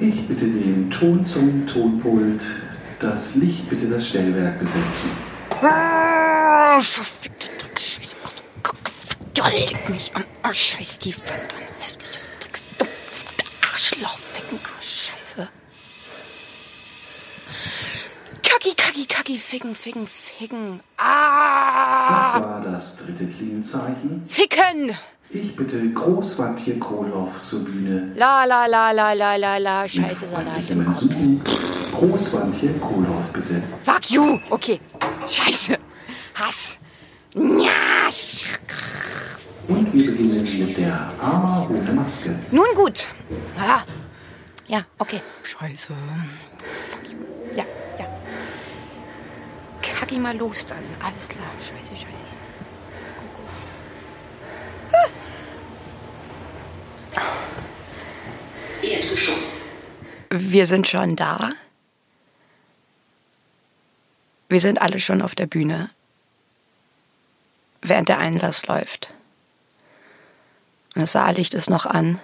Ich bitte den Ton zum Tonpult, das Licht bitte das Stellwerk besetzen. Ah, verfickte Dreckscheiße. Leg mich an. Oh, scheiß die Wand an. Hässliches Drecks... Arschloch, Ficken, Arsch, Scheiße. Kacki, kacki, kacki, ficken, ficken, ficken. Das Ah! war das dritte Klingelzeichen. Ficken! Ich bitte Großwandje Kohlhoff zur Bühne. La, la, la, la, la, la, la. Scheiße, Salat im Kopf. Großwandje Kohlhoff bitte. Fuck you! Okay. Scheiße. Hass. Und wir beginnen mit der Arma ohne Maske. Nun gut. Ah. Ja, okay. Scheiße. Fuck you. Ja, ja. Kacki mal los dann. Alles klar. Scheiße, scheiße. Let's go, go. Erdgeschoss. Wir sind schon da. Wir sind alle schon auf der Bühne, während der Einlass läuft. Das Saallicht ist noch an.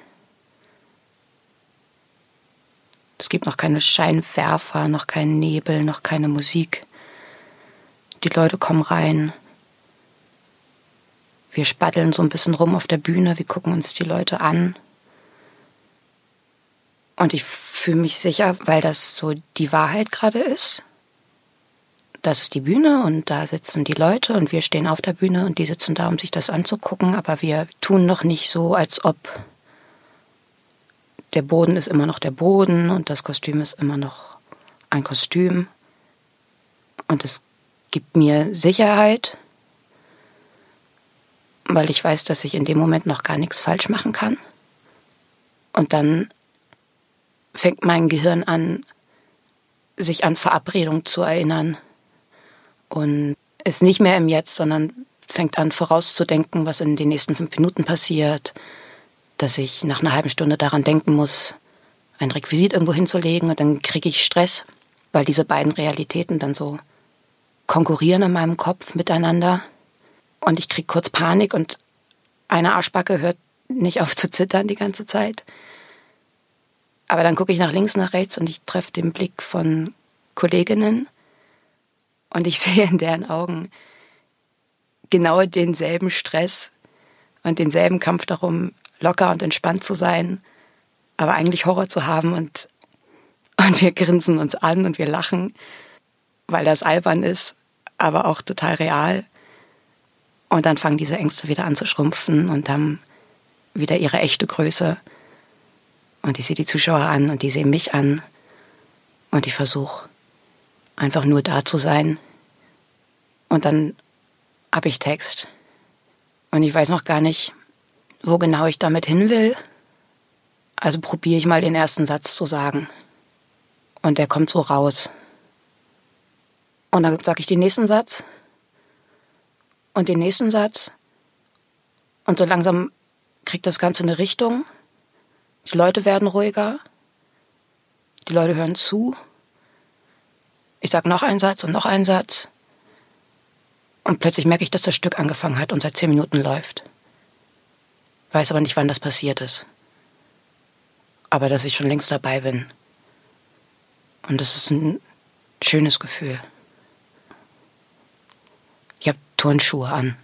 Es gibt noch keine Scheinwerfer, noch keinen Nebel, noch keine Musik. Die Leute kommen rein. Wir spaddeln so ein bisschen rum auf der Bühne, wir gucken uns die Leute an. Und ich fühle mich sicher, weil das so die Wahrheit gerade ist. Das ist die Bühne und da sitzen die Leute und wir stehen auf der Bühne und die sitzen da, um sich das anzugucken, aber wir tun noch nicht so, als ob der Boden ist immer noch der Boden und das Kostüm ist immer noch ein Kostüm. Und es gibt mir Sicherheit, weil ich weiß, dass ich in dem Moment noch gar nichts falsch machen kann. Und dann fängt mein Gehirn an, sich an Verabredung zu erinnern. Und ist nicht mehr im Jetzt, sondern fängt an vorauszudenken, was in den nächsten fünf Minuten passiert, dass ich nach einer halben Stunde daran denken muss, ein Requisit irgendwo hinzulegen und dann kriege ich Stress, weil diese beiden Realitäten dann so konkurrieren in meinem Kopf miteinander und ich kriege kurz Panik und eine Arschbacke hört nicht auf zu zittern die ganze Zeit. Aber dann gucke ich nach links, nach rechts und ich treffe den Blick von Kolleginnen und ich sehe in deren Augen genau denselben Stress und denselben Kampf darum, locker und entspannt zu sein, aber eigentlich Horror zu haben und, und wir grinsen uns an und wir lachen, weil das albern ist, aber auch total real. Und dann fangen diese Ängste wieder an zu schrumpfen und haben wieder ihre echte Größe. Und ich sehe die Zuschauer an und die sehen mich an. Und ich versuche einfach nur da zu sein. Und dann habe ich Text. Und ich weiß noch gar nicht, wo genau ich damit hin will. Also probiere ich mal den ersten Satz zu sagen. Und der kommt so raus. Und dann sage ich den nächsten Satz. Und den nächsten Satz. Und so langsam kriegt das Ganze eine Richtung. Die Leute werden ruhiger. Die Leute hören zu. Ich sage noch einen Satz und noch einen Satz. Und plötzlich merke ich, dass das Stück angefangen hat und seit zehn Minuten läuft. Weiß aber nicht, wann das passiert ist. Aber dass ich schon längst dabei bin. Und das ist ein schönes Gefühl. Turnschuhe an.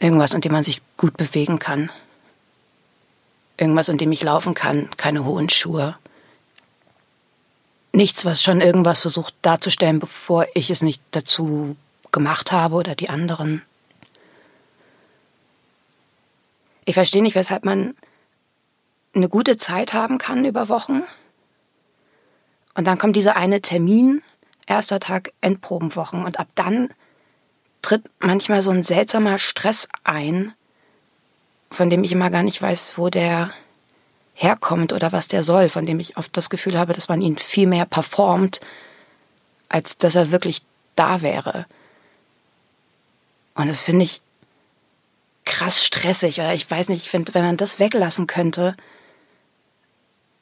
Irgendwas, in dem man sich gut bewegen kann. Irgendwas, in dem ich laufen kann. Keine hohen Schuhe. Nichts, was schon irgendwas versucht darzustellen, bevor ich es nicht dazu gemacht habe oder die anderen. Ich verstehe nicht, weshalb man eine gute Zeit haben kann über Wochen. Und dann kommt dieser eine Termin, erster Tag Endprobenwochen. Und ab dann tritt manchmal so ein seltsamer Stress ein, von dem ich immer gar nicht weiß, wo der herkommt oder was der soll, von dem ich oft das Gefühl habe, dass man ihn viel mehr performt, als dass er wirklich da wäre. Und das finde ich krass stressig. Oder ich weiß nicht, ich finde, wenn man das weglassen könnte,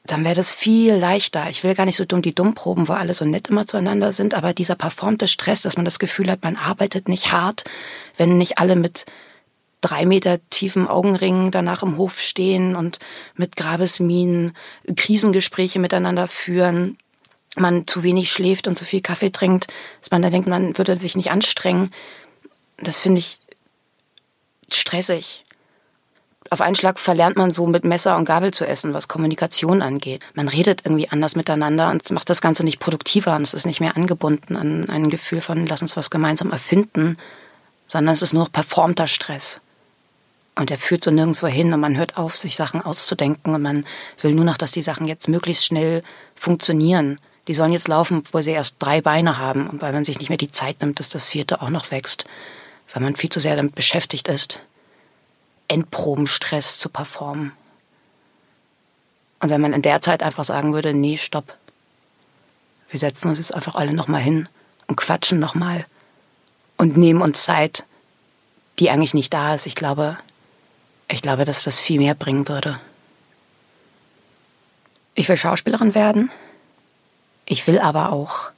dann wäre das viel leichter. Ich will gar nicht so dumm die Dummproben, wo alle so nett immer zueinander sind, aber dieser performte Stress, dass man das Gefühl hat, man arbeitet nicht hart, wenn nicht alle mit drei Meter tiefen Augenringen danach im Hof stehen und mit Grabesminen Krisengespräche miteinander führen, man zu wenig schläft und zu viel Kaffee trinkt, dass man da denkt, man würde sich nicht anstrengen. Das finde ich stressig. Auf einen Schlag verlernt man so mit Messer und Gabel zu essen, was Kommunikation angeht. Man redet irgendwie anders miteinander und macht das Ganze nicht produktiver und es ist nicht mehr angebunden an ein Gefühl von, lass uns was gemeinsam erfinden, sondern es ist nur performter Stress. Und er führt so nirgendwo hin und man hört auf, sich Sachen auszudenken und man will nur noch, dass die Sachen jetzt möglichst schnell funktionieren. Die sollen jetzt laufen, obwohl sie erst drei Beine haben und weil man sich nicht mehr die Zeit nimmt, dass das vierte auch noch wächst, weil man viel zu sehr damit beschäftigt ist, Endprobenstress zu performen. Und wenn man in der Zeit einfach sagen würde, nee, stopp. Wir setzen uns jetzt einfach alle nochmal hin und quatschen nochmal und nehmen uns Zeit, die eigentlich nicht da ist. Ich glaube, ich glaube, dass das viel mehr bringen würde. Ich will Schauspielerin werden. Ich will aber auch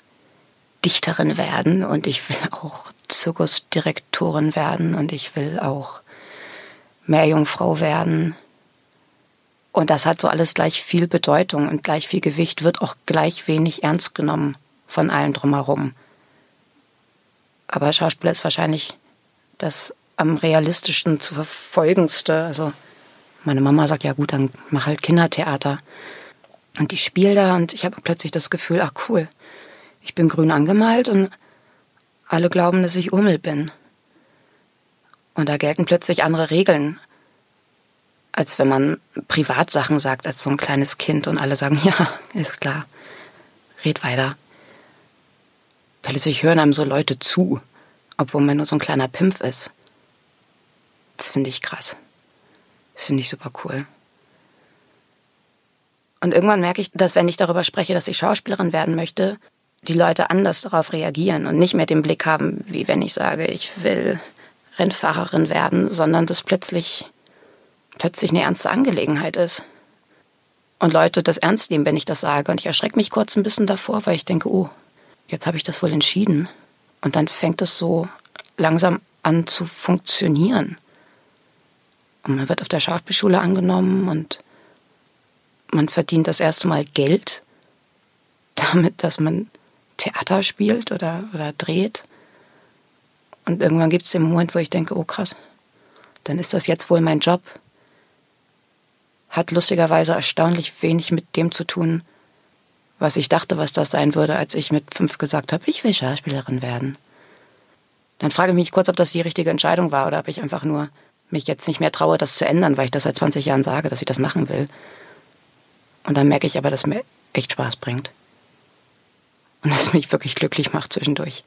Dichterin werden und ich will auch Zirkusdirektorin werden und ich will auch Meerjungfrau werden. Und das hat so alles gleich viel Bedeutung und gleich viel Gewicht, wird auch gleich wenig ernst genommen von allen drumherum. Aber Schauspieler ist wahrscheinlich das am realistischsten zu verfolgendste. Also meine Mama sagt, ja gut, dann mach halt Kindertheater. Und ich spiele da und ich habe plötzlich das Gefühl, ach cool, ich bin grün angemalt und alle glauben, dass ich Urmel bin. Und da gelten plötzlich andere Regeln, als wenn man Privatsachen sagt als so ein kleines Kind und alle sagen, ja, ist klar, red weiter. Plötzlich hören einem so Leute zu, obwohl man nur so ein kleiner Pimpf ist. Das finde ich krass. Das finde ich super cool. Und irgendwann merke ich, dass wenn ich darüber spreche, dass ich Schauspielerin werden möchte, die Leute anders darauf reagieren und nicht mehr den Blick haben, wie wenn ich sage, ich will Rennfahrerin werden, sondern das plötzlich, plötzlich eine ernste Angelegenheit ist. Und Leute das ernst nehmen, wenn ich das sage. Und ich erschrecke mich kurz ein bisschen davor, weil ich denke, oh, jetzt habe ich das wohl entschieden. Und dann fängt es so langsam an zu funktionieren. Und man wird auf der Schauspielschule angenommen und man verdient das erste Mal Geld damit, dass man Theater spielt oder, oder dreht. Und irgendwann gibt es den Moment, wo ich denke, oh krass, dann ist das jetzt wohl mein Job. Hat lustigerweise erstaunlich wenig mit dem zu tun, was ich dachte, was das sein würde, als ich mit fünf gesagt habe, ich will Schauspielerin werden. Dann frage ich mich kurz, ob das die richtige Entscheidung war oder ob ich einfach nur mich jetzt nicht mehr traue, das zu ändern, weil ich das seit 20 Jahren sage, dass ich das machen will. Und dann merke ich aber, dass mir echt Spaß bringt. Und dass es mich wirklich glücklich macht zwischendurch.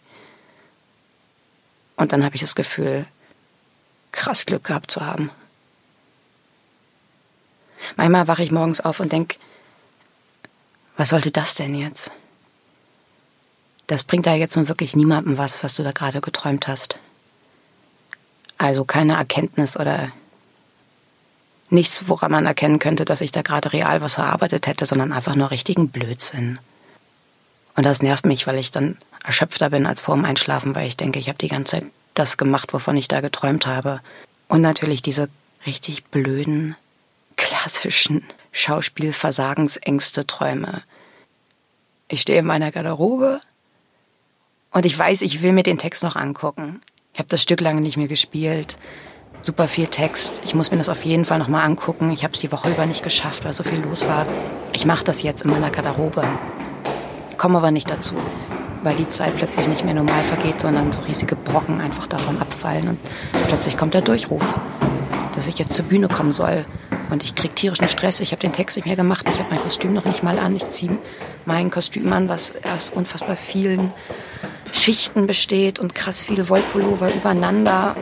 Und dann habe ich das Gefühl, krass Glück gehabt zu haben. Manchmal wache ich morgens auf und denke, was sollte das denn jetzt? Das bringt da jetzt nun wirklich niemandem was, was du da gerade geträumt hast. Also keine Erkenntnis oder nichts, woran man erkennen könnte, dass ich da gerade real was erarbeitet hätte, sondern einfach nur richtigen Blödsinn. Und das nervt mich, weil ich dann erschöpfter bin als vor dem Einschlafen, weil ich denke, ich habe die ganze Zeit das gemacht, wovon ich da geträumt habe. Und natürlich diese richtig blöden, klassischen Schauspielversagensängste Träume. Ich stehe in meiner Garderobe und ich weiß, ich will mir den Text noch angucken. Ich habe das Stück lange nicht mehr gespielt super viel Text. Ich muss mir das auf jeden Fall nochmal angucken. Ich habe es die Woche über nicht geschafft, weil so viel los war. Ich mache das jetzt in meiner Garderobe. Komme aber nicht dazu, weil die Zeit plötzlich nicht mehr normal vergeht, sondern so riesige Brocken einfach davon abfallen. Und plötzlich kommt der Durchruf, dass ich jetzt zur Bühne kommen soll. Und ich krieg tierischen Stress. Ich habe den Text nicht mehr gemacht. Ich habe mein Kostüm noch nicht mal an. Ich ziehe mein Kostüm an, was erst unfassbar vielen Schichten besteht und krass viele Wollpullover übereinander.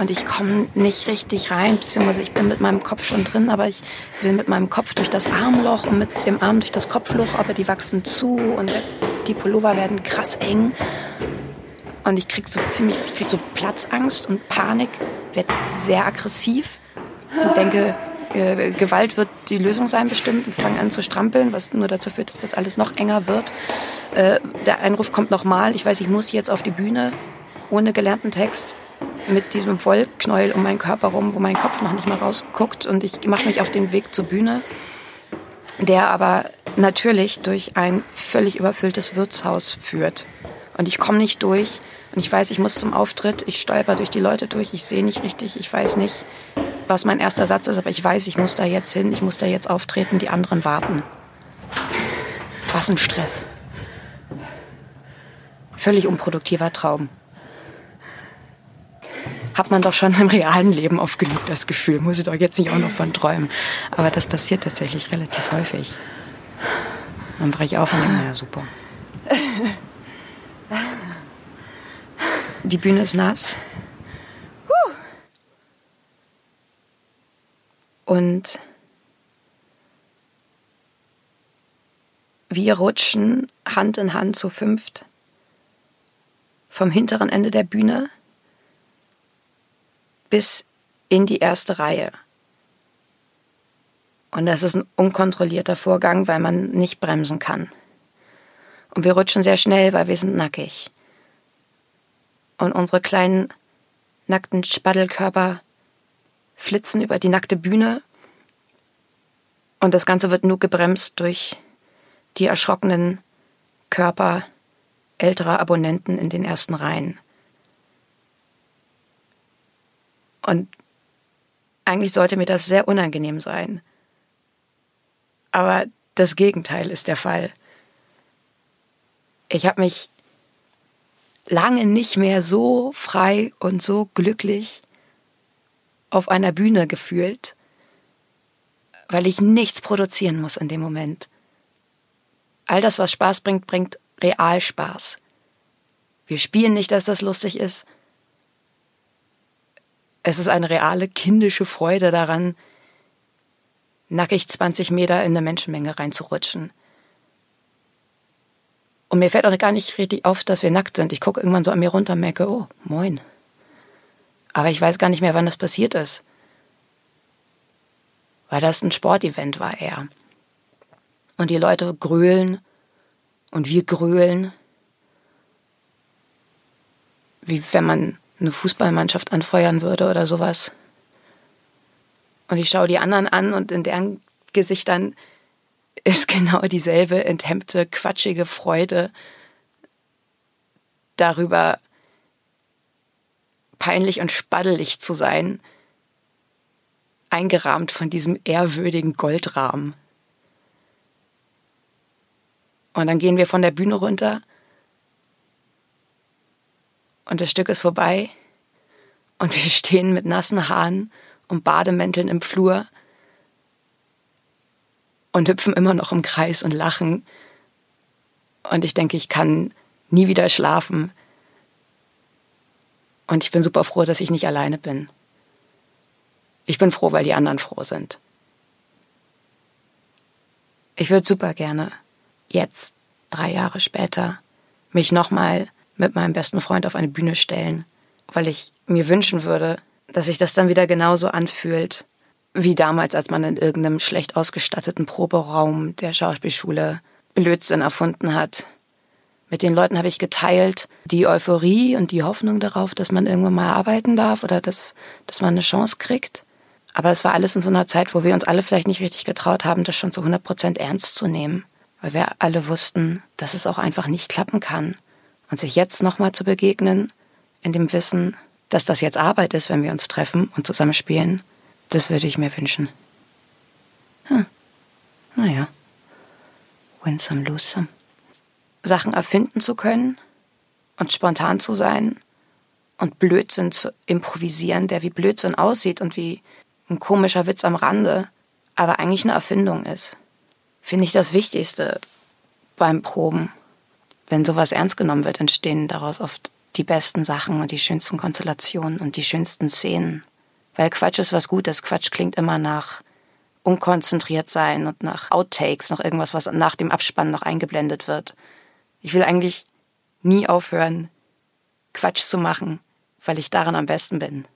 Und ich komme nicht richtig rein, beziehungsweise ich bin mit meinem Kopf schon drin, aber ich will mit meinem Kopf durch das Armloch und mit dem Arm durch das Kopfloch, aber die wachsen zu und die Pullover werden krass eng. Und ich krieg so ziemlich, ich krieg so Platzangst und Panik, werde sehr aggressiv und denke, äh, Gewalt wird die Lösung sein bestimmt und fange an zu strampeln, was nur dazu führt, dass das alles noch enger wird. Äh, der Einruf kommt nochmal. Ich weiß, ich muss jetzt auf die Bühne ohne gelernten Text mit diesem Wollknäuel um meinen Körper rum, wo mein Kopf noch nicht mal rausguckt. Und ich mache mich auf den Weg zur Bühne, der aber natürlich durch ein völlig überfülltes Wirtshaus führt. Und ich komme nicht durch. Und ich weiß, ich muss zum Auftritt. Ich stolper durch die Leute durch. Ich sehe nicht richtig. Ich weiß nicht, was mein erster Satz ist. Aber ich weiß, ich muss da jetzt hin. Ich muss da jetzt auftreten. Die anderen warten. Was ein Stress. Völlig unproduktiver Traum. Hat man doch schon im realen Leben oft genug das Gefühl, muss ich doch jetzt nicht auch noch von träumen. Aber das passiert tatsächlich relativ häufig. Dann breche ich auf und denke, ja super. Die Bühne ist nass. Und wir rutschen Hand in Hand zu fünft vom hinteren Ende der Bühne bis in die erste Reihe. Und das ist ein unkontrollierter Vorgang, weil man nicht bremsen kann. Und wir rutschen sehr schnell, weil wir sind nackig. Und unsere kleinen nackten Spaddelkörper flitzen über die nackte Bühne. Und das Ganze wird nur gebremst durch die erschrockenen Körper älterer Abonnenten in den ersten Reihen. Und eigentlich sollte mir das sehr unangenehm sein. Aber das Gegenteil ist der Fall. Ich habe mich lange nicht mehr so frei und so glücklich auf einer Bühne gefühlt, weil ich nichts produzieren muss in dem Moment. All das, was Spaß bringt, bringt Realspaß. Wir spielen nicht, dass das lustig ist. Es ist eine reale kindische Freude daran, nackig 20 Meter in eine Menschenmenge reinzurutschen. Und mir fällt auch gar nicht richtig auf, dass wir nackt sind. Ich gucke irgendwann so an mir runter und merke, oh, moin. Aber ich weiß gar nicht mehr, wann das passiert ist. Weil das ein Sportevent war eher. Und die Leute grölen und wir grölen, wie wenn man eine Fußballmannschaft anfeuern würde oder sowas. Und ich schaue die anderen an und in deren Gesichtern ist genau dieselbe enthemmte, quatschige Freude darüber, peinlich und spaddelig zu sein, eingerahmt von diesem ehrwürdigen Goldrahmen. Und dann gehen wir von der Bühne runter und das Stück ist vorbei und wir stehen mit nassen Haaren und Bademänteln im Flur und hüpfen immer noch im Kreis und lachen. Und ich denke, ich kann nie wieder schlafen. Und ich bin super froh, dass ich nicht alleine bin. Ich bin froh, weil die anderen froh sind. Ich würde super gerne jetzt, drei Jahre später, mich nochmal mit meinem besten Freund auf eine Bühne stellen, weil ich mir wünschen würde, dass sich das dann wieder genauso anfühlt, wie damals, als man in irgendeinem schlecht ausgestatteten Proberaum der Schauspielschule Blödsinn erfunden hat. Mit den Leuten habe ich geteilt die Euphorie und die Hoffnung darauf, dass man irgendwann mal arbeiten darf oder dass, dass man eine Chance kriegt. Aber es war alles in so einer Zeit, wo wir uns alle vielleicht nicht richtig getraut haben, das schon zu 100 Prozent ernst zu nehmen weil wir alle wussten, dass es auch einfach nicht klappen kann. Und sich jetzt nochmal zu begegnen, in dem Wissen, dass das jetzt Arbeit ist, wenn wir uns treffen und zusammen spielen, das würde ich mir wünschen. Hm. Naja. Win some, lose some. Sachen erfinden zu können und spontan zu sein und Blödsinn zu improvisieren, der wie Blödsinn aussieht und wie ein komischer Witz am Rande, aber eigentlich eine Erfindung ist finde ich das Wichtigste beim Proben. Wenn sowas ernst genommen wird, entstehen daraus oft die besten Sachen und die schönsten Konstellationen und die schönsten Szenen. Weil Quatsch ist was Gutes. Quatsch klingt immer nach unkonzentriert sein und nach Outtakes, noch irgendwas, was nach dem Abspann noch eingeblendet wird. Ich will eigentlich nie aufhören, Quatsch zu machen, weil ich daran am besten bin.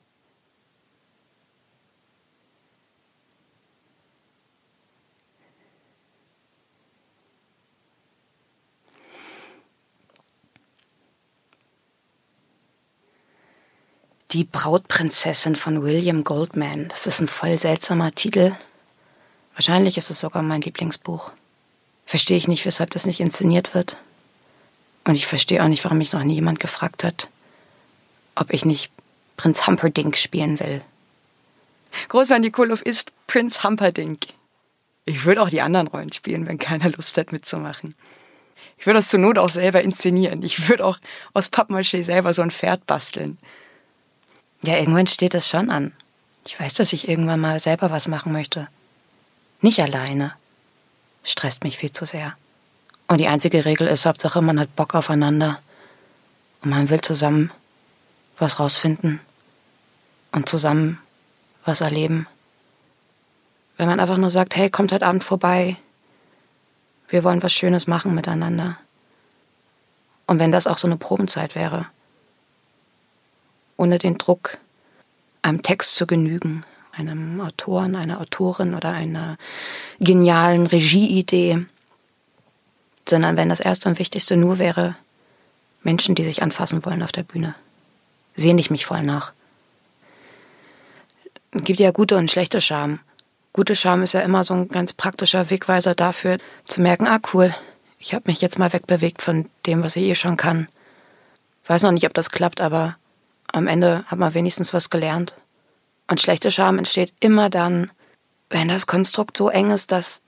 Die Brautprinzessin von William Goldman. Das ist ein voll seltsamer Titel. Wahrscheinlich ist es sogar mein Lieblingsbuch. Verstehe ich nicht, weshalb das nicht inszeniert wird. Und ich verstehe auch nicht, warum mich noch nie jemand gefragt hat, ob ich nicht Prinz Humperdinck spielen will. Großmann Nikolov ist Prinz Humperdinck. Ich würde auch die anderen Rollen spielen, wenn keiner Lust hat mitzumachen. Ich würde das zur Not auch selber inszenieren. Ich würde auch aus Pappmaché selber so ein Pferd basteln. Ja, irgendwann steht das schon an. Ich weiß, dass ich irgendwann mal selber was machen möchte. Nicht alleine. Stresst mich viel zu sehr. Und die einzige Regel ist, Hauptsache, man hat Bock aufeinander. Und man will zusammen was rausfinden. Und zusammen was erleben. Wenn man einfach nur sagt, hey, kommt heute Abend vorbei. Wir wollen was Schönes machen miteinander. Und wenn das auch so eine Probenzeit wäre ohne den Druck, einem Text zu genügen, einem Autoren, einer Autorin oder einer genialen Regieidee, sondern wenn das Erste und Wichtigste nur wäre, Menschen, die sich anfassen wollen auf der Bühne. Sehne ich mich voll nach. Es gibt ja gute und schlechte Scham. Gute Scham ist ja immer so ein ganz praktischer Wegweiser dafür, zu merken, ah cool, ich habe mich jetzt mal wegbewegt von dem, was ich eh schon kann. Weiß noch nicht, ob das klappt, aber am Ende hat man wenigstens was gelernt. Und schlechte Scham entsteht immer dann, wenn das Konstrukt so eng ist, dass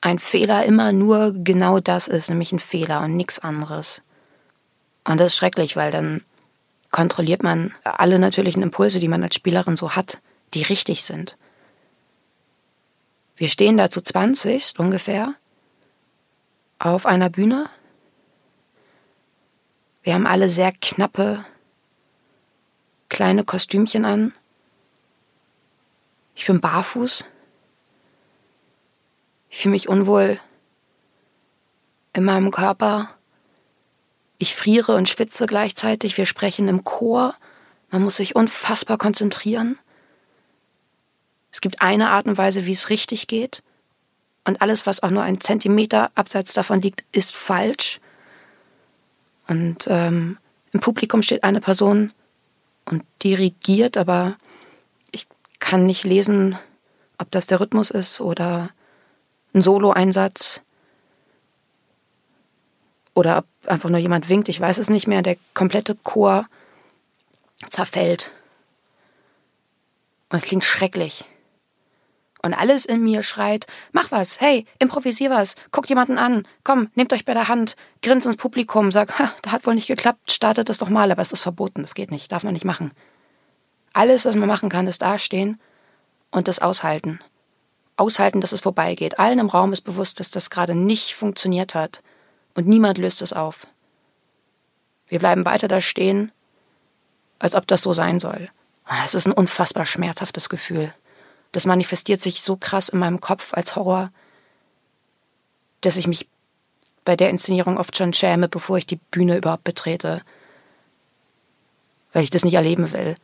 ein Fehler immer nur genau das ist, nämlich ein Fehler und nichts anderes. Und das ist schrecklich, weil dann kontrolliert man alle natürlichen Impulse, die man als Spielerin so hat, die richtig sind. Wir stehen da zu 20 ungefähr auf einer Bühne. Wir haben alle sehr knappe kleine Kostümchen an. Ich bin barfuß. Ich fühle mich unwohl in meinem Körper. Ich friere und schwitze gleichzeitig. Wir sprechen im Chor. Man muss sich unfassbar konzentrieren. Es gibt eine Art und Weise, wie es richtig geht. Und alles, was auch nur ein Zentimeter abseits davon liegt, ist falsch. Und ähm, im Publikum steht eine Person, und dirigiert, aber ich kann nicht lesen, ob das der Rhythmus ist oder ein Solo-Einsatz oder ob einfach nur jemand winkt. Ich weiß es nicht mehr. Der komplette Chor zerfällt. Und es klingt schrecklich. Und alles in mir schreit, mach was, hey, improvisier was, guckt jemanden an, komm, nehmt euch bei der Hand, grinst ins Publikum, sag, ha, da hat wohl nicht geklappt, startet das doch mal, aber es ist verboten, das geht nicht, darf man nicht machen. Alles, was man machen kann, ist dastehen und das aushalten. Aushalten, dass es vorbeigeht. Allen im Raum ist bewusst, dass das gerade nicht funktioniert hat. Und niemand löst es auf. Wir bleiben weiter da stehen, als ob das so sein soll. Das ist ein unfassbar schmerzhaftes Gefühl. Das manifestiert sich so krass in meinem Kopf als Horror, dass ich mich bei der Inszenierung oft schon schäme, bevor ich die Bühne überhaupt betrete, weil ich das nicht erleben will.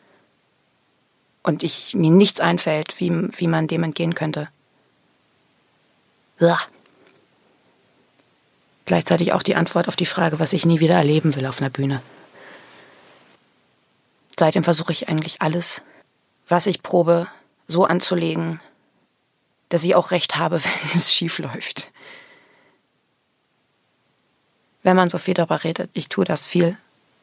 Und ich, mir nichts einfällt, wie, wie man dem entgehen könnte. Blah. Gleichzeitig auch die Antwort auf die Frage, was ich nie wieder erleben will auf einer Bühne. Seitdem versuche ich eigentlich alles, was ich probe, so anzulegen, dass ich auch recht habe, wenn es schief läuft. Wenn man so viel darüber redet, ich tue das viel.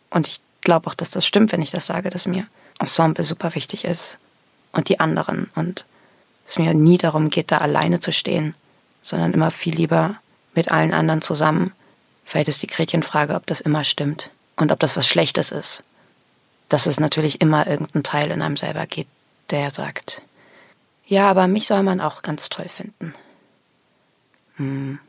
Und ich glaube auch, dass das stimmt, wenn ich das sage, dass mir Ensemble super wichtig ist. Und die anderen. Und es mir nie darum geht, da alleine zu stehen, sondern immer viel lieber mit allen anderen zusammen. Vielleicht ist die Gretchenfrage, ob das immer stimmt und ob das was Schlechtes ist. Dass es natürlich immer irgendeinen Teil in einem selber gibt, der sagt, ja, aber mich soll man auch ganz toll finden. Hm.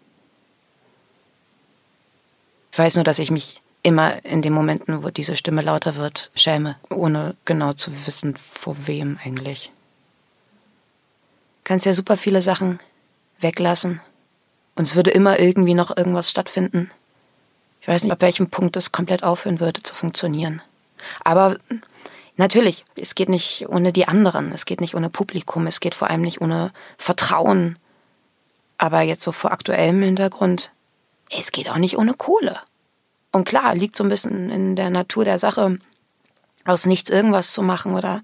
Ich weiß nur, dass ich mich immer in den Momenten, wo diese Stimme lauter wird, schäme, ohne genau zu wissen, vor wem eigentlich. Kannst ja super viele Sachen weglassen und es würde immer irgendwie noch irgendwas stattfinden. Ich weiß nicht, ab welchem Punkt es komplett aufhören würde zu funktionieren. Aber Natürlich, es geht nicht ohne die anderen, es geht nicht ohne Publikum, es geht vor allem nicht ohne Vertrauen. Aber jetzt so vor aktuellem Hintergrund, es geht auch nicht ohne Kohle. Und klar, liegt so ein bisschen in der Natur der Sache, aus nichts irgendwas zu machen oder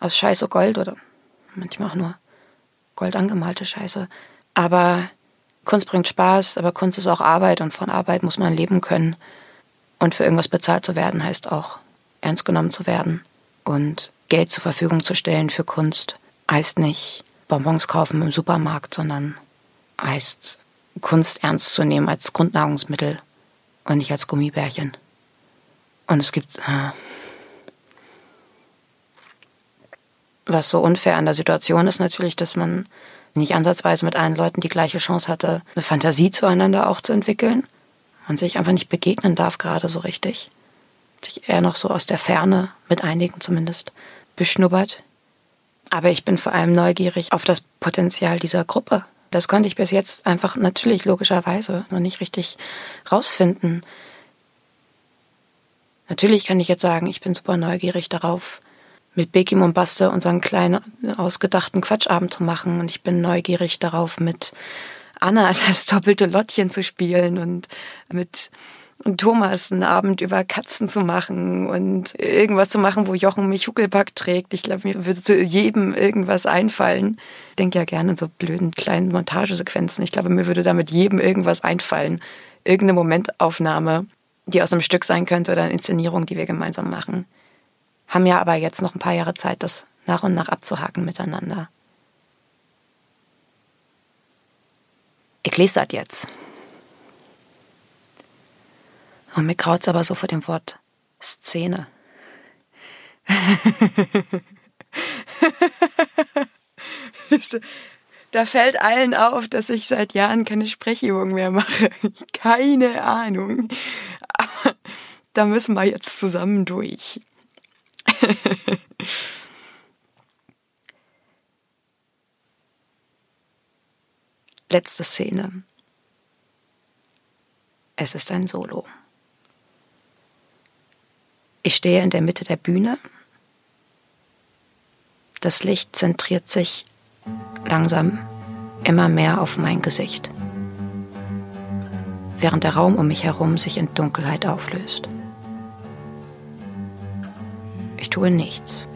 aus Scheiße Gold oder manchmal auch nur Gold angemalte Scheiße. Aber Kunst bringt Spaß, aber Kunst ist auch Arbeit und von Arbeit muss man leben können. Und für irgendwas bezahlt zu werden heißt auch ernst genommen zu werden. Und Geld zur Verfügung zu stellen für Kunst heißt nicht Bonbons kaufen im Supermarkt, sondern heißt Kunst ernst zu nehmen als Grundnahrungsmittel und nicht als Gummibärchen. Und es gibt, äh, was so unfair an der Situation ist natürlich, dass man nicht ansatzweise mit allen Leuten die gleiche Chance hatte, eine Fantasie zueinander auch zu entwickeln. Man sich einfach nicht begegnen darf gerade so richtig. Eher noch so aus der Ferne, mit einigen zumindest, beschnuppert. Aber ich bin vor allem neugierig auf das Potenzial dieser Gruppe. Das konnte ich bis jetzt einfach natürlich logischerweise noch nicht richtig rausfinden. Natürlich kann ich jetzt sagen, ich bin super neugierig darauf, mit Bekim und Baste unseren kleinen ausgedachten Quatschabend zu machen. Und ich bin neugierig darauf, mit Anna das doppelte Lottchen zu spielen und mit Thomas einen Abend über Katzen zu machen und irgendwas zu machen, wo Jochen mich Huckelback trägt. Ich glaube, mir würde zu jedem irgendwas einfallen. Ich denke ja gerne in so blöden kleinen Montagesequenzen. Ich glaube, mir würde damit jedem irgendwas einfallen. Irgendeine Momentaufnahme, die aus einem Stück sein könnte oder eine Inszenierung, die wir gemeinsam machen haben ja aber jetzt noch ein paar Jahre Zeit, das nach und nach abzuhaken miteinander. Ich lese das jetzt. Und mir kraut's aber so vor dem Wort Szene. da fällt allen auf, dass ich seit Jahren keine Sprechübung mehr mache. Keine Ahnung. Aber da müssen wir jetzt zusammen durch. Letzte Szene. Es ist ein Solo. Ich stehe in der Mitte der Bühne. Das Licht zentriert sich langsam immer mehr auf mein Gesicht, während der Raum um mich herum sich in Dunkelheit auflöst. Ich tue nichts.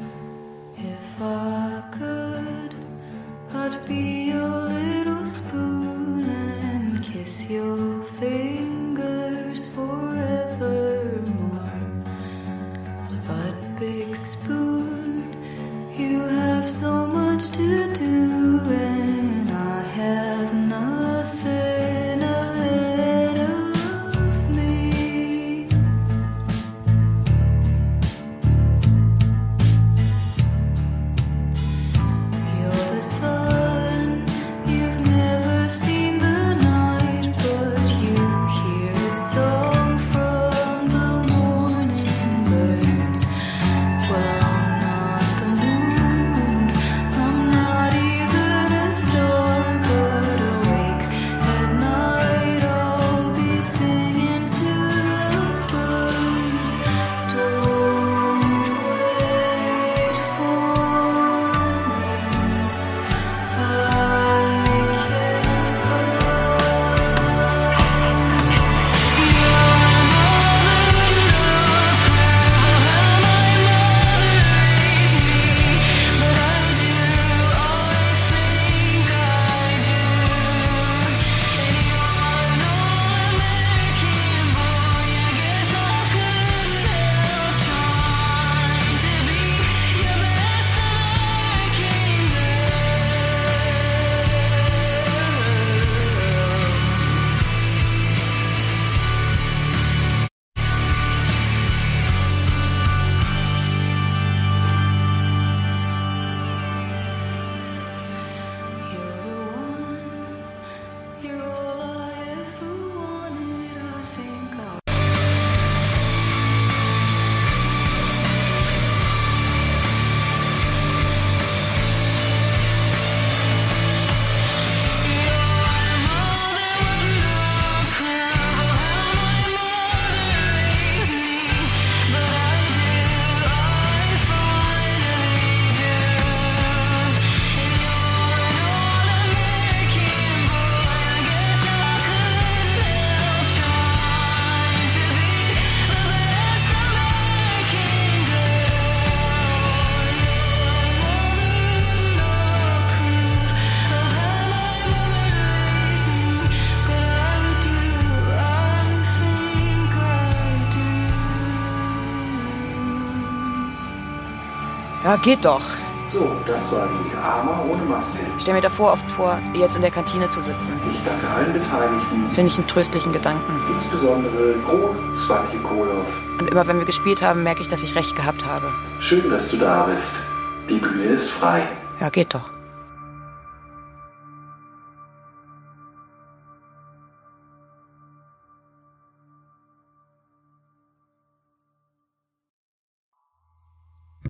Ja, geht doch. So, das war die Arma ohne Maske. Ich stelle mir davor oft vor, jetzt in der Kantine zu sitzen. Ich danke allen Beteiligten, Finde ich einen tröstlichen Gedanken. insbesondere Gro Svatjikolov. Und immer wenn wir gespielt haben, merke ich, dass ich recht gehabt habe. Schön, dass du da bist. Die Bühne ist frei. Ja, geht doch.